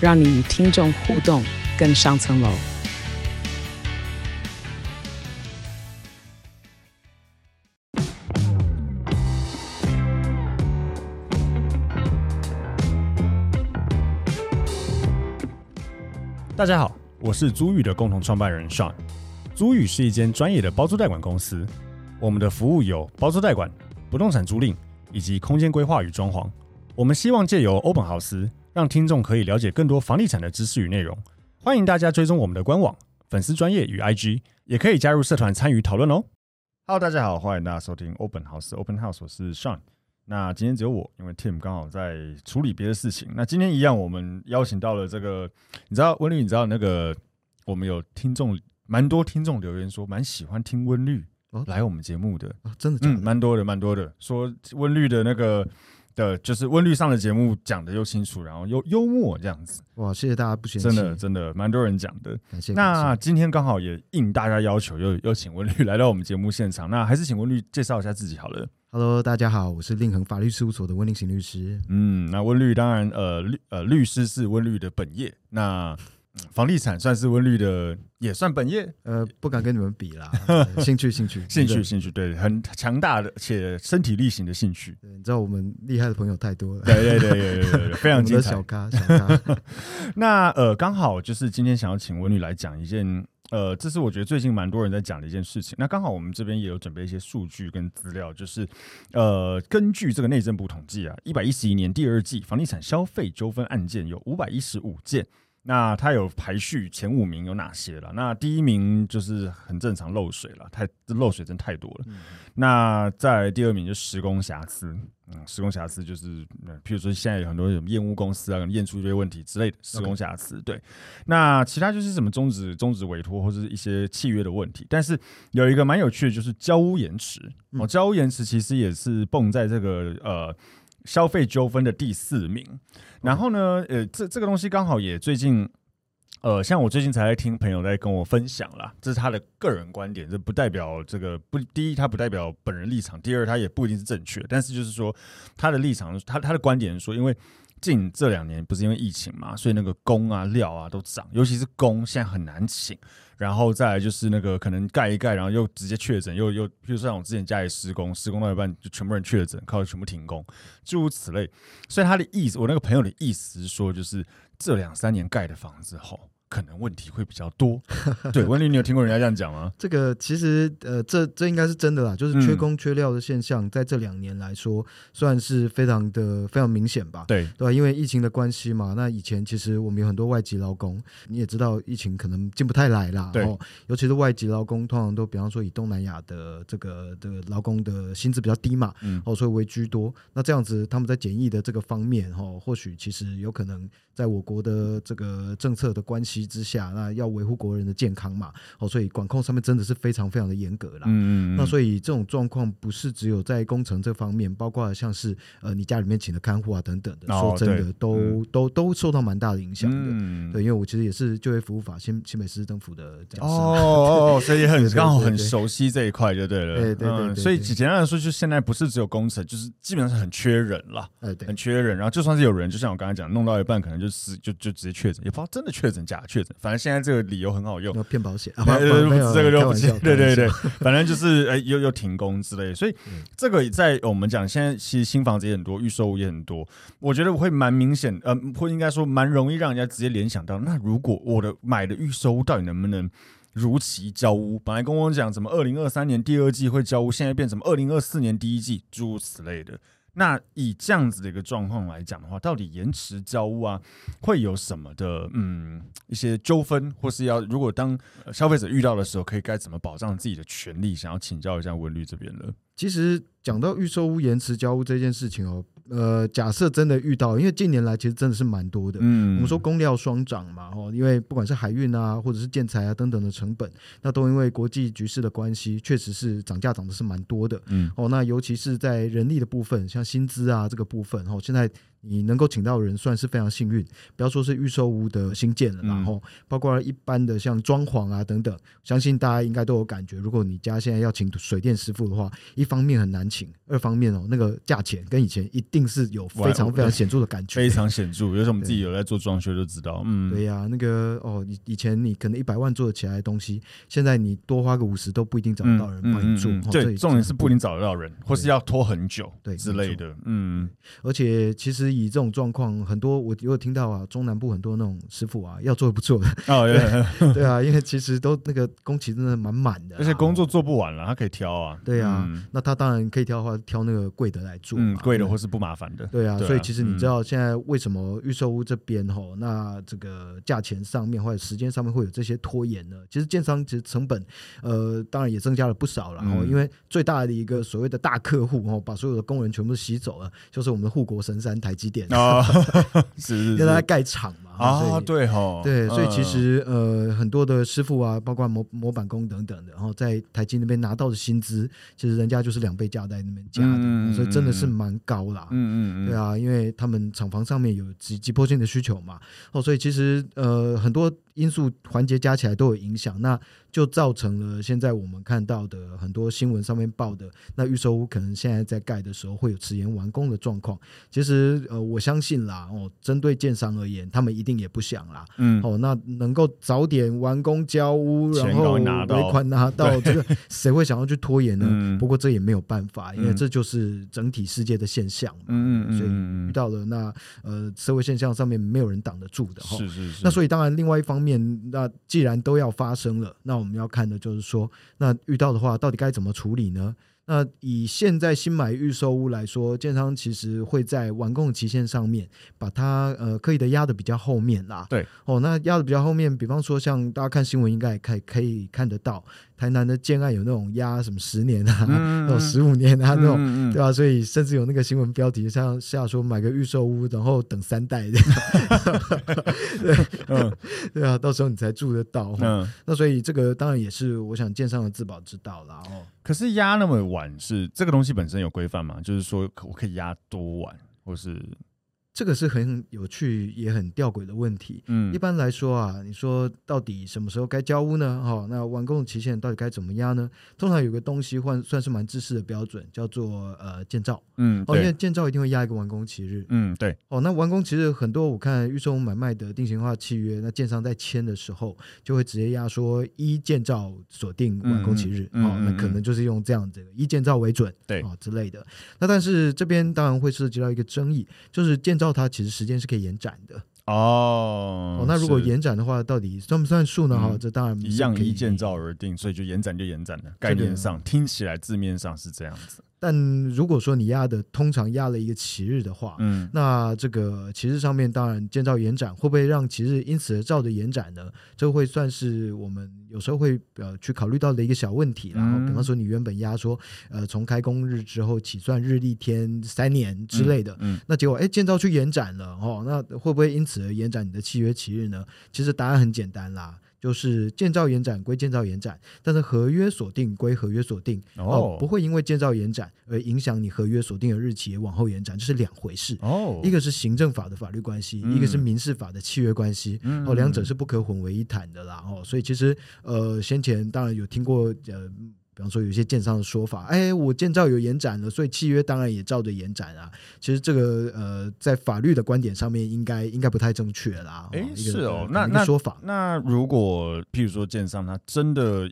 让你与听众互动更上层楼。大家好，我是租寓的共同创办人 Sean。租寓是一间专业的包租代管公司，我们的服务有包租代管、不动产租赁以及空间规划与装潢。我们希望借由欧本豪斯，让听众可以了解更多房地产的知识与内容。欢迎大家追踪我们的官网、粉丝专业与 IG，也可以加入社团参与讨论哦。Hello，大家好，欢迎大家收听 Open House Open House，我是 Sean。那今天只有我，因为 Tim 刚好在处理别的事情。那今天一样，我们邀请到了这个，你知道温律，你知道那个我们有听众，蛮多听众留言说蛮喜欢听温律来我们节目的，哦、真的？嗯，蛮多的，蛮多的，说温律的那个的，就是温律上的节目讲的又清楚，然后又幽默这样子。哇，谢谢大家不嫌弃，真的真的蛮多人讲的。感谢。那今天刚好也应大家要求，又又请温律来到我们节目现场。那还是请温律介绍一下自己好了。Hello，大家好，我是令恒法律事务所的温令行律师。嗯，那温律当然，呃，律呃律师是温律的本业，那房地产算是温律的，也算本业。呃，不敢跟你们比啦，兴趣兴趣兴趣兴趣，对，很强大的且身体力行的兴趣。你知道我们厉害的朋友太多了，对对对对对对，非常 精彩。小咖小咖。那呃，刚好就是今天想要请温律来讲一件。呃，这是我觉得最近蛮多人在讲的一件事情。那刚好我们这边也有准备一些数据跟资料，就是呃，根据这个内政部统计啊，一百一十一年第二季房地产消费纠纷案件有五百一十五件。那它有排序前五名有哪些了？那第一名就是很正常漏水了，太漏水真太多了。嗯、那在第二名就施工瑕疵，嗯，施工瑕疵就是，譬如说现在有很多什么验屋公司啊，验出一堆问题之类的施工瑕疵。对，那其他就是什么终止终止委托或者是一些契约的问题。但是有一个蛮有趣的，就是交屋延迟。哦，交屋延迟其实也是蹦在这个呃。消费纠纷的第四名，然后呢，呃，这这个东西刚好也最近，呃，像我最近才在听朋友在跟我分享啦，这是他的个人观点，这不代表这个不，第一，他不代表本人立场，第二，他也不一定是正确，但是就是说他的立场，他他的观点是说，因为。近这两年不是因为疫情嘛，所以那个工啊、料啊都涨，尤其是工现在很难请。然后再来就是那个可能盖一盖，然后又直接确诊，又又，比如说像我之前家里施工，施工到一半就全部人确诊，靠全部停工，诸如此类。所以他的意思，我那个朋友的意思是说，就是这两三年盖的房子吼。可能问题会比较多，对，温律，你有听过人家这样讲吗？这个其实呃，这这应该是真的啦，就是缺工缺料的现象，在这两年来说，算是非常的非常明显吧？对对吧？因为疫情的关系嘛，那以前其实我们有很多外籍劳工，你也知道，疫情可能进不太来啦。对，尤其是外籍劳工，通常都比方说以东南亚的这个的劳工的薪资比较低嘛，嗯，哦，所以为居多。那这样子，他们在检疫的这个方面，哈，或许其实有可能在我国的这个政策的关系。之下，那要维护国人的健康嘛，哦，所以管控上面真的是非常非常的严格啦。嗯嗯。那所以这种状况不是只有在工程这方面，包括像是呃你家里面请的看护啊等等的，说真的都、嗯、都都受到蛮大的影响的。嗯。对，因为我其实也是就业服务法新新北市政府的讲师。哦哦，所以很刚好很熟悉这一块就对了。对对对。所以简单来说，就现在不是只有工程，就是基本上是很缺人了。哎，对，很缺人。然后就算是有人，就像我刚才讲，弄到一半可能就是就就直接确诊，也不知道真的确诊假确诊。反正现在这个理由很好用，要骗保险，啊、这个就不行。对对对，反正就是哎，又又停工之类。所以这个在我们讲，现在其实新房子也很多，预售也很多。我觉得我会蛮明显，呃，会应该说蛮容易让人家直接联想到，那如果我的买的预售屋到底能不能如期交屋？本来跟我讲什么二零二三年第二季会交屋，现在变成什么二零二四年第一季，诸如此类的。那以这样子的一个状况来讲的话，到底延迟交屋啊，会有什么的嗯一些纠纷，或是要如果当消费者遇到的时候，可以该怎么保障自己的权利？想要请教一下文律这边了。其实讲到预售屋延迟交屋这件事情哦。呃，假设真的遇到，因为近年来其实真的是蛮多的。嗯，我们说工料双涨嘛，哦，因为不管是海运啊，或者是建材啊等等的成本，那都因为国际局势的关系，确实是涨价涨的是蛮多的。嗯，哦，那尤其是在人力的部分，像薪资啊这个部分，哦，现在。你能够请到人算是非常幸运，不要说是预售屋的新建了，然后、嗯、包括一般的像装潢啊等等，相信大家应该都有感觉。如果你家现在要请水电师傅的话，一方面很难请，二方面哦那个价钱跟以前一定是有非常非常显著的感觉，非常显著。有时候我们自己有在做装修就知道，嗯，对呀、啊，那个哦，以以前你可能一百万做得起来的东西，现在你多花个五十都不一定找得到人帮你做。对，重点是不一定找得到人，或是要拖很久，对之类的。嗯，而且其实以这种状况。很多我有听到啊，中南部很多那种师傅啊，要做不做的。哦，对，对啊，因为其实都那个工期真的蛮满的，而且工作做不完了，他可以挑啊，对啊，嗯、那他当然可以挑的话，挑那个贵的来做，嗯，贵的或是不麻烦的，对啊，所以其实你知道现在为什么预售屋这边吼，那这个价钱上面或者时间上面会有这些拖延呢？其实建商其实成本呃，当然也增加了不少了，嗯、因为最大的一个所谓的大客户哦，把所有的工人全部吸走了，就是我们的护国神山台积电啊。哦 是，是，是，因为他盖厂嘛啊，对哈，对，所以其实呃，很多的师傅啊，包括模模板工等等的，然后在台积那边拿到的薪资，其实人家就是两倍价在那边加的，嗯、所以真的是蛮高啦。嗯嗯对啊，因为他们厂房上面有急急迫性的需求嘛，哦，所以其实呃，很多因素环节加起来都有影响，那就造成了现在我们看到的很多新闻上面报的，那预售屋可能现在在盖的时候会有迟延完工的状况。其实呃，我相信啦，哦，针对建商而言，他们一定也不想啦。嗯，哦，那能够早点完工交屋，然后尾款拿到，这个谁会想要去拖延呢？嗯、不过这也没有办法，因为这就是整体世界的现象嘛。嗯嗯，所以遇到了那呃社会现象上面没有人挡得住的哈。是是是。那所以当然另外一方面。那既然都要发生了，那我们要看的就是说，那遇到的话，到底该怎么处理呢？那以现在新买预售屋来说，建商其实会在完工期限上面把它呃刻意的压的比较后面啦。对，哦，那压的比较后面，比方说像大家看新闻应该也可以可以看得到。台南的建案有那种压什么十年啊，那种十五年啊，那种对吧？所以甚至有那个新闻标题像下说买个预售屋，然后等三代这样，对，嗯，对啊，到时候你才住得到。嗯，那所以这个当然也是我想建商的自保之道啦哦。可是压那么晚是这个东西本身有规范吗？就是说可我可以压多晚，或是？这个是很有趣也很吊诡的问题。嗯，一般来说啊，你说到底什么时候该交屋呢？哈，那完工的期限到底该怎么压呢？通常有个东西换算是蛮制式的标准，叫做呃建造。嗯，哦，因为建造一定会压一个完工期日。嗯，对。哦，那完工其实很多，我看预售买卖的定型化契约，那建商在签的时候就会直接压说一建造锁定完工期日。哦、那可能就是用这样子的，依建造为准。对，哦之类的。那但是这边当然会涉及到一个争议，就是建照。它其实时间是可以延展的哦，哦。那如果延展的话，到底算不算数呢？哈、嗯，这当然一样依建造而定，所以就延展就延展了。概念上听起来字面上是这样子。但如果说你压的通常压了一个期日的话，嗯，那这个期日上面当然建造延展会不会让期日因此而照着延展呢？这会算是我们有时候会呃去考虑到的一个小问题。然后比方说你原本压说呃从开工日之后起算日历天三年之类的，嗯，嗯那结果哎建造去延展了哦，那会不会因此而延展你的契约期日呢？其实答案很简单啦。就是建造延展归建造延展，但是合约锁定归合约锁定哦，哦，不会因为建造延展而影响你合约锁定的日期往后延展，这是两回事哦。一个是行政法的法律关系，嗯、一个是民事法的契约关系，嗯、哦，两者是不可混为一谈的啦哦。所以其实呃，先前当然有听过呃。比方说，有些建商的说法，哎，我建造有延展了，所以契约当然也照着延展啊。其实这个呃，在法律的观点上面应，应该应该不太正确啦。哎，是哦，那那说法那，那如果譬如说建商他真的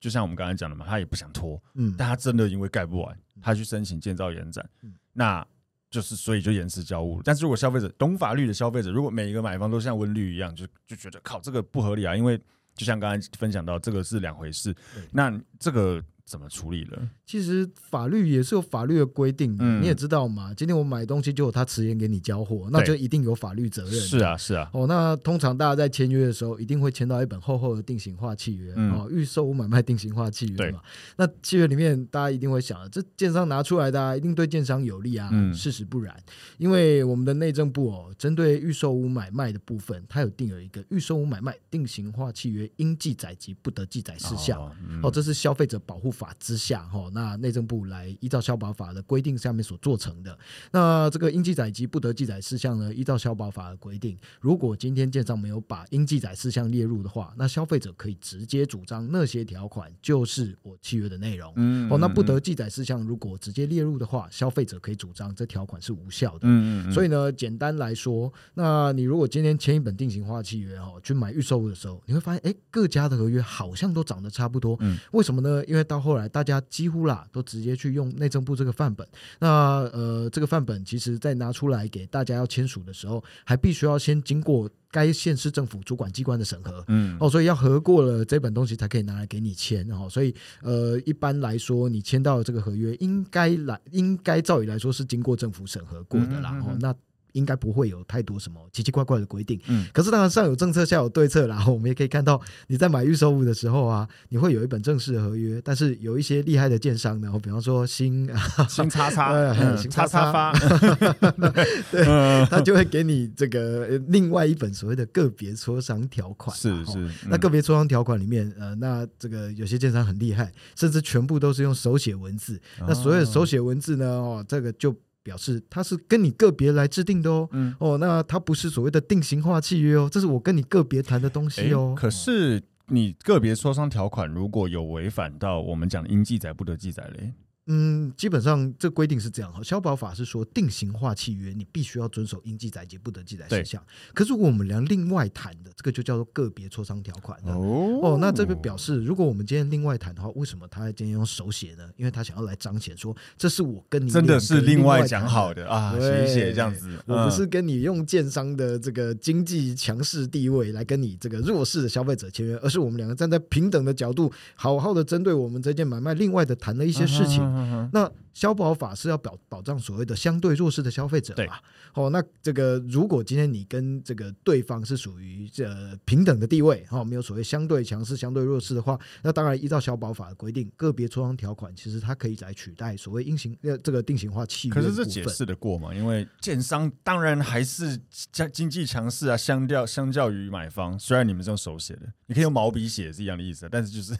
就像我们刚才讲的嘛，他也不想拖，嗯，但他真的因为盖不完，他去申请建造延展，嗯，那就是所以就延迟交屋。但是如果消费者懂法律的消费者，如果每一个买方都像温律一样，就就觉得靠这个不合理啊，因为。就像刚才分享到，这个是两回事。那这个怎么处理了？其实法律也是有法律的规定的，嗯、你也知道嘛。今天我买东西就有他迟延给你交货，那就一定有法律责任。是啊，是啊。哦，那通常大家在签约的时候，一定会签到一本厚厚的定型化契约，嗯、哦，预售屋买卖定型化契约嘛。对那契约里面，大家一定会想，这建商拿出来的、啊、一定对建商有利啊？嗯、事实不然，因为我们的内政部哦，针对预售屋买卖的部分，它有定有一个预售屋买卖定型化契约应记载及不得记载事项。哦，这是消费者保护法之下，哈，那内政部来依照消保法的规定下面所做成的。那这个应记载及不得记载事项呢，依照消保法的规定，如果今天建商没有把应记载事项列入的话，那消费者可以直接主张那些条款就是我契约的内容。嗯，嗯，哦，那不得记载事项如果直接列入的话，消费者可以主张这条款是无效的。嗯，嗯，嗯，所以呢，简单来说，那你如果今天签一本定型化契约哈，去买预售物的时候，你会发现，哎，各家的合约好像都长得差不多。嗯，为什么呢？因为到后来大家几乎啦都直接去用内政部这个范本。那呃，这个范本其实在拿出来给大家要签署的时候，还必须要先经过该县市政府主管机关的审核。嗯，哦，所以要核过了这本东西才可以拿来给你签。哦，所以呃，一般来说，你签到这个合约，应该来应该照理来说是经过政府审核过的啦。哦，那。应该不会有太多什么奇奇怪怪的规定，嗯，可是当然上有政策下有对策啦。我们也可以看到你在买预售物的时候啊，你会有一本正式的合约，但是有一些厉害的建商呢，比方说新 新叉叉，新叉叉发，对，他就会给你这个另外一本所谓的个别磋商条款，是是。那个别磋商条款里面，呃，那这个有些建商很厉害，甚至全部都是用手写文字。那所有的手写文字呢，哦，这个就。表示它是跟你个别来制定的哦，嗯、哦，那它不是所谓的定型化契约哦，这是我跟你个别谈的东西哦。可是你个别磋商条款如果有违反到我们讲的应记载不得记载嘞？嗯，基本上这规定是这样哈。消保法是说定型化契约，你必须要遵守应记载及不得记载事项。对可是如果我们俩另外谈的，这个就叫做个别磋商条款。哦，哦，那这边表示，如果我们今天另外谈的话，为什么他今天用手写呢？因为他想要来彰显说，这是我跟你真的是另外讲好的啊，写一写这样子。我不是跟你用建商的这个经济强势地位来跟你这个弱势的消费者签约，而是我们两个站在平等的角度，好好的针对我们这件买卖另外的谈了一些事情。啊那消保法是要保保障所谓的相对弱势的消费者嘛？对哦，那这个如果今天你跟这个对方是属于这平等的地位，哈、哦，没有所谓相对强势、相对弱势的话，那当然依照消保法的规定，个别磋商条款其实它可以来取代所谓应型呃这个定型化契约。可是这解释得过吗？因为建商当然还是经经济强势啊，相较相较于买方，虽然你们这种手写的，你可以用毛笔写是一样的意思，但是就是。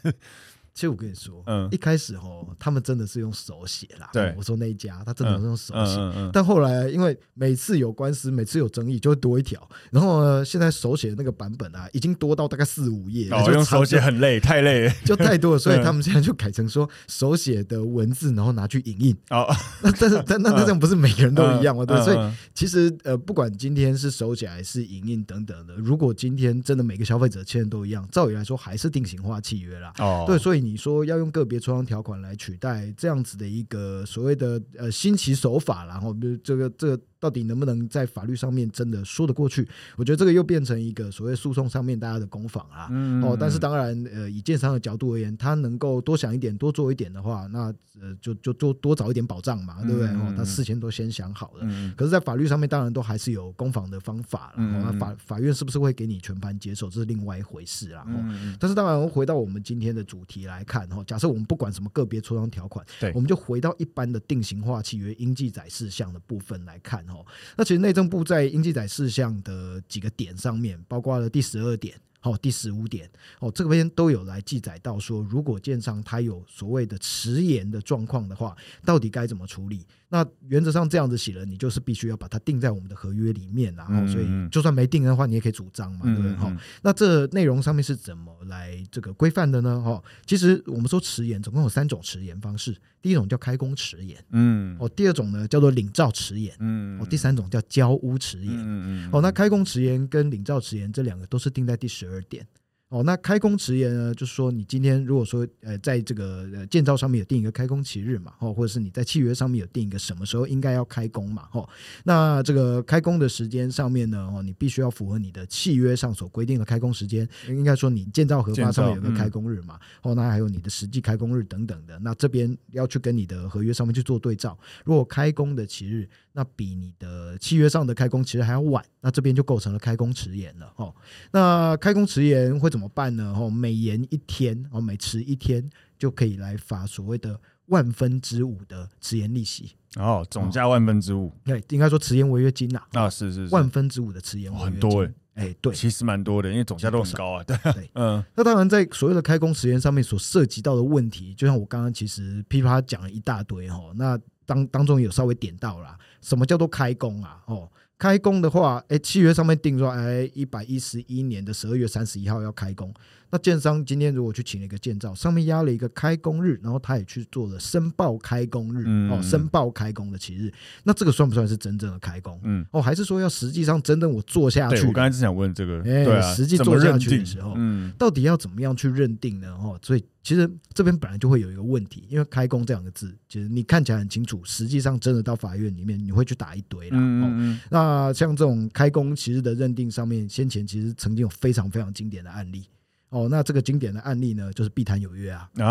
其实我跟你说，嗯，一开始哦，他们真的是用手写啦。对，我说那一家，他真的是用手写。但后来因为每次有官司，每次有争议，就会多一条。然后呢，现在手写的那个版本啊，已经多到大概四五页。哦，用手写很累，太累，就太多了。所以他们现在就改成说手写的文字，然后拿去影印。哦，那但是但那那这样不是每个人都一样吗？对，所以其实呃，不管今天是手写还是影印等等的，如果今天真的每个消费者签的都一样，照理来说还是定型化契约啦。哦，对，所以。你说要用个别磋商条款来取代这样子的一个所谓的呃新奇手法，然后比如这个这个。到底能不能在法律上面真的说得过去？我觉得这个又变成一个所谓诉讼上面大家的攻防啊。哦，但是当然，呃，以建商的角度而言，他能够多想一点、多做一点的话，那呃，就就多多找一点保障嘛，对不对？哦，他事前都先想好了。可是，在法律上面，当然都还是有攻防的方法了。嗯嗯哦，那法法院是不是会给你全盘接受，这是另外一回事啊。嗯嗯嗯但是，当然，回到我们今天的主题来看，哦，假设我们不管什么个别磋商条款，对，我们就回到一般的定型化契约应记载事项的部分来看。哦，那其实内政部在应记载事项的几个点上面，包括了第十二点、好第十五点，哦，这个边都有来记载到说，如果建商他有所谓的迟延的状况的话，到底该怎么处理？那原则上这样子写了，你就是必须要把它定在我们的合约里面，然后所以就算没定的话，你也可以主张嘛，对不对？哈，那这内容上面是怎么来这个规范的呢？哈，其实我们说迟延总共有三种迟延方式，第一种叫开工迟延，嗯，哦，第二种呢叫做领照迟延，嗯，哦，第三种叫交屋迟延，嗯嗯，哦，那开工迟延跟领照迟延这两个都是定在第十二点。哦，那开工迟延呢，就是说你今天如果说呃，在这个呃建造上面有定一个开工期日嘛，哦，或者是你在契约上面有定一个什么时候应该要开工嘛，哦，那这个开工的时间上面呢，哦，你必须要符合你的契约上所规定的开工时间，应该说你建造合发上面有个开工日嘛，嗯、哦，那还有你的实际开工日等等的，那这边要去跟你的合约上面去做对照，如果开工的期日。那比你的契约上的开工其实还要晚，那这边就构成了开工迟延了哦。那开工迟延会怎么办呢？哦，每延一天哦，每迟一天就可以来罚所谓的万分之五的迟延利息哦，总价万分之五。对，应该说迟延违约金呐啊，是是，是万分之五的迟延违约金，很多哎、欸，对，其实蛮多的，因为总价都很高啊。对，对嗯，那当然在所谓的开工时间上面所涉及到的问题，就像我刚刚其实噼啪讲了一大堆哈，那。当当中有稍微点到啦，什么叫做开工啊？哦，开工的话，哎，契约上面定说，哎，一百一十一年的十二月三十一号要开工。那建商今天如果去请了一个建造，上面压了一个开工日，然后他也去做了申报开工日，嗯、哦，申报开工的期日，那这个算不算是真正的开工？嗯，哦，还是说要实际上真正我做下去？我刚才是想问这个，哎，对啊，实际做下去的时候，嗯，到底要怎么样去认定呢？哦，所以其实这边本来就会有一个问题，因为开工这两个字，其实你看起来很清楚，实际上真的到法院里面你会去打一堆啦。嗯，嗯，嗯，那像这种开工期日的认定上面，先前其实曾经有非常非常经典的案例。哦，那这个经典的案例呢，就是碧潭有约啊。啊，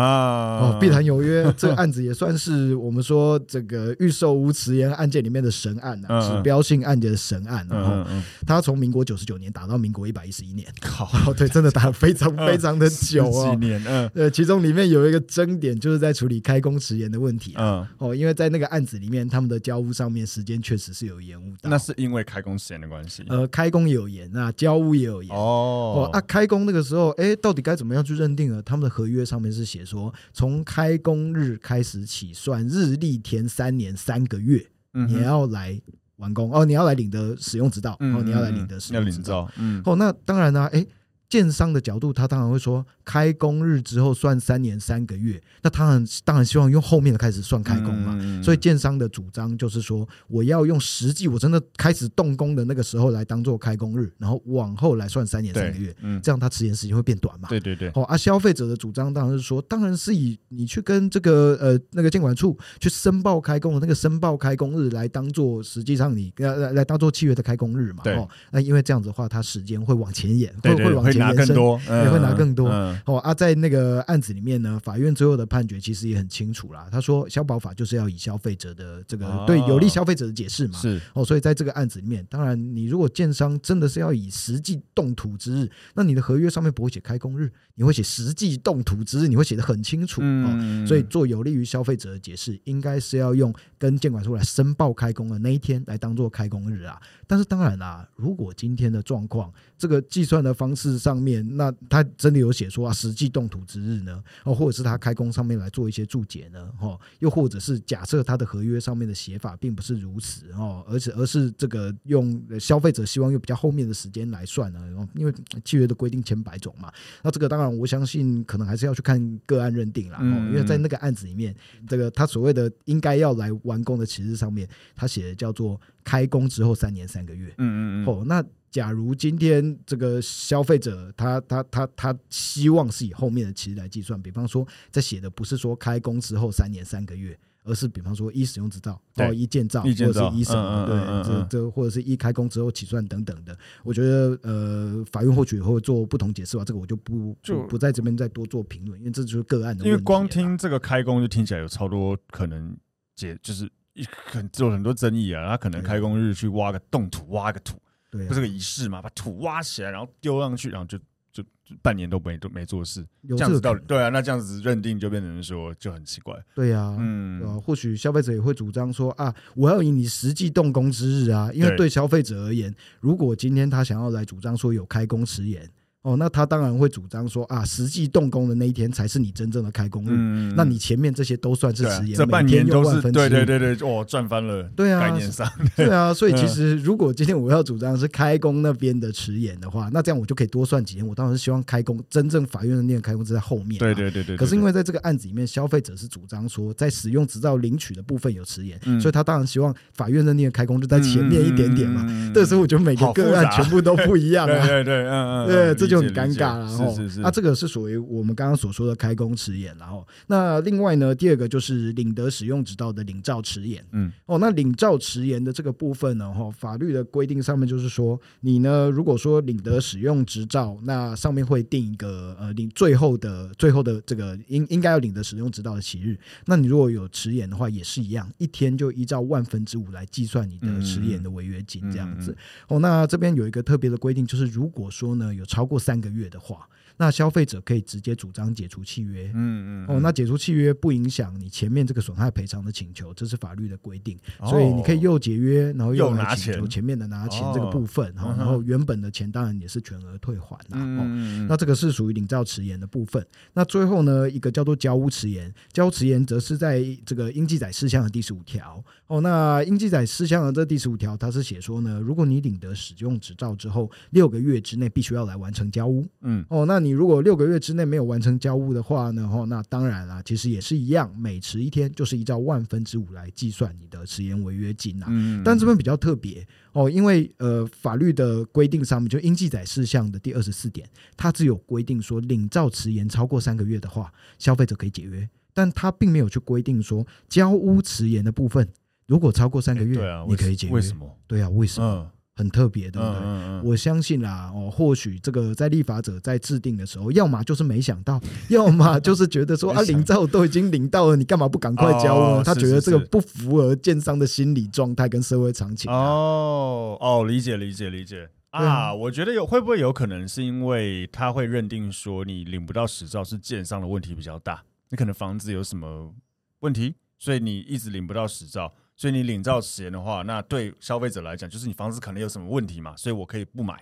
哦，碧潭有约这个案子也算是我们说这个预售无迟延案件里面的神案啊，指标性案件的神案。然后，他从民国九十九年打到民国一百一十一年，靠，对，真的打了非常非常的久啊。几年，嗯，呃，其中里面有一个争点，就是在处理开工迟延的问题啊。哦，因为在那个案子里面，他们的交屋上面时间确实是有延误的。那是因为开工时间的关系。呃，开工也有延，那交屋也有延。哦，哦啊，开工那个时候，哎。到底该怎么样去认定呢？他们的合约上面是写说，从开工日开始起算，日历填三年三个月，你要来完工哦，你要来领的使用执照，哦，你要来领的使用执照，嗯，哦，那当然呢，哎。建商的角度，他当然会说，开工日之后算三年三个月，那他很当然希望用后面的开始算开工嘛。嗯、所以建商的主张就是说，我要用实际我真的开始动工的那个时候来当做开工日，然后往后来算三年三个月，嗯、这样他迟延时间会变短嘛。对对对。哦，啊，消费者的主张当然是说，当然是以你去跟这个呃那个监管处去申报开工的那个申报开工日来当做实际上你来来来当做契约的开工日嘛。对。哦，那因为这样子的话，它时间会往前延，会会往前。拿更多，也会拿更多。哦啊，在那个案子里面呢，法院最后的判决其实也很清楚啦。他说，消保法就是要以消费者的这个对有利消费者的解释嘛。是哦，所以在这个案子里面，当然你如果建商真的是要以实际动土之日，那你的合约上面不会写开工日，你会写实际动土之日，你会写的很清楚哦。所以做有利于消费者的解释，应该是要用跟监管处来申报开工的那一天来当做开工日啊。但是当然啦，如果今天的状况，这个计算的方式上面，那他真的有写说啊，实际动土之日呢？哦，或者是他开工上面来做一些注解呢？哦，又或者是假设他的合约上面的写法并不是如此哦，而且而是这个用消费者希望用比较后面的时间来算呢？因为契约的规定千百种嘛。那这个当然，我相信可能还是要去看个案认定啦。哦，因为在那个案子里面，这个他所谓的应该要来完工的期日上面，他写的叫做开工之后三年三个月。嗯嗯嗯。哦，那。假如今天这个消费者他他他他希望是以后面的期日来计算，比方说在写的不是说开工之后三年三个月，而是比方说一使用执照或一建造或者是一什么对这这或者是一开工之后起算等等的，我觉得呃法院或许会做不同解释吧，这个我就不就不在这边再多做评论，因为这就是个案的问题。因为光听这个开工就听起来有超多可能解，就是一很做很多争议啊，他可能开工日去挖个冻土挖个土。对、啊，不是个仪式嘛？把土挖起来，然后丢上去，然后就就，就半年都没都没做事，这样子到底对啊？那这样子认定就变成说就很奇怪。对啊，嗯，啊，或许消费者也会主张说啊，我要以你实际动工之日啊，因为对消费者而言，如果今天他想要来主张说有开工迟延。哦，那他当然会主张说啊，实际动工的那一天才是你真正的开工日。嗯，那你前面这些都算是迟延，这半年都是对对对对，哦，赚翻了。对啊，概念上，对啊，所以其实如果今天我要主张是开工那边的迟延的话，那这样我就可以多算几天。我当然是希望开工真正法院的那个开工是在后面。对对对对。可是因为在这个案子里面，消费者是主张说在使用执照领取的部分有迟延，所以他当然希望法院的那个开工就在前面一点点嘛。这时候我觉得每个个案全部都不一样啊。对对对，嗯嗯，对，这就。就很尴尬了。是是是。那这个是属于我们刚刚所说的开工迟延，然后那另外呢，第二个就是领得使用执照的领照迟延。嗯，哦，那领照迟延的这个部分呢，哈，法律的规定上面就是说，你呢，如果说领得使用执照，那上面会定一个呃领最后的最后的这个应应该要领得使用执照的期日。那你如果有迟延的话，也是一样，一天就依照万分之五来计算你的迟延的违约金这样子。哦，那这边有一个特别的规定，就是如果说呢有超过三个月的话。那消费者可以直接主张解除契约，嗯嗯，哦，那解除契约不影响你前面这个损害赔偿的请求，这是法律的规定，所以你可以又解约，然后又来请求前面的拿钱这个部分，然后原本的钱当然也是全额退还啦。哦，那这个是属于领照迟延的部分。那最后呢，一个叫做交屋迟延，交屋迟延则是在这个应记载事项的第十五条。哦，那应记载事项的这第十五条，它是写说呢，如果你领得使用执照之后六个月之内必须要来完成交屋，嗯，哦，那你。你如果六个月之内没有完成交屋的话呢，哈，那当然啦，其实也是一样，每迟一天就是依照万分之五来计算你的迟延违约金呐。嗯，但这边比较特别哦，因为呃，法律的规定上面就应记载事项的第二十四点，它只有规定说领照迟延超过三个月的话，消费者可以解约，但它并没有去规定说交屋迟延的部分，如果超过三个月，对啊，你可以解约。为什么？对啊，为什么？嗯很特别，对不对？嗯嗯嗯，我相信啦，哦，或许这个在立法者在制定的时候，要么就是没想到，要么就是觉得说啊，领照都已经领到了，你干嘛不赶快交呢？哦、他觉得这个不符合建商的心理状态跟社会常情、啊。哦哦，理解理解理解啊！我觉得有会不会有可能是因为他会认定说你领不到实照是建商的问题比较大，你可能房子有什么问题，所以你一直领不到实照。所以你领照迟延的话，那对消费者来讲，就是你房子可能有什么问题嘛，所以我可以不买。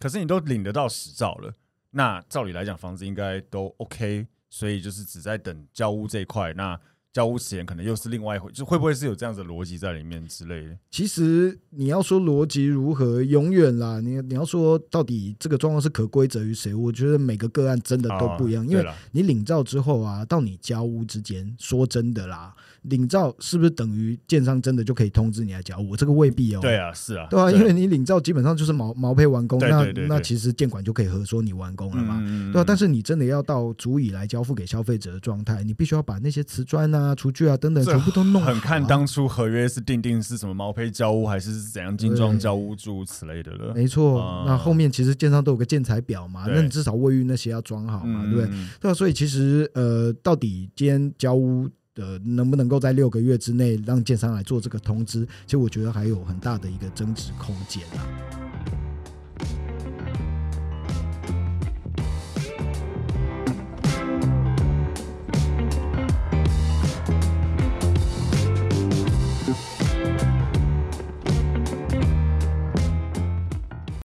可是你都领得到实照了，那照理来讲，房子应该都 OK，所以就是只在等交屋这一块。那交屋时间可能又是另外一回，就会不会是有这样子的逻辑在里面之类的？其实你要说逻辑如何，永远啦，你你要说到底这个状况是可归责于谁？我觉得每个个案真的都不一样，啊、因为你领照之后啊，到你交屋之间，说真的啦，领照是不是等于建商真的就可以通知你来交我？这个未必哦。对啊，是啊，对啊，因为你领照基本上就是毛毛坯完工，那那其实建管就可以核说你完工了嘛，嗯、对啊，但是你真的要到足以来交付给消费者的状态，你必须要把那些瓷砖啊。啊，厨具啊，等等，全部都弄好。很看当初合约是定定是什么毛坯交屋，还是怎样精装交屋诸如此类的了。没错，嗯、那后面其实建商都有个建材表嘛，那你至少卫浴那些要装好嘛，嗯、对不对？对啊，所以其实呃，到底今天交屋的能不能够在六个月之内让建商来做这个通知，其实我觉得还有很大的一个增值空间啊。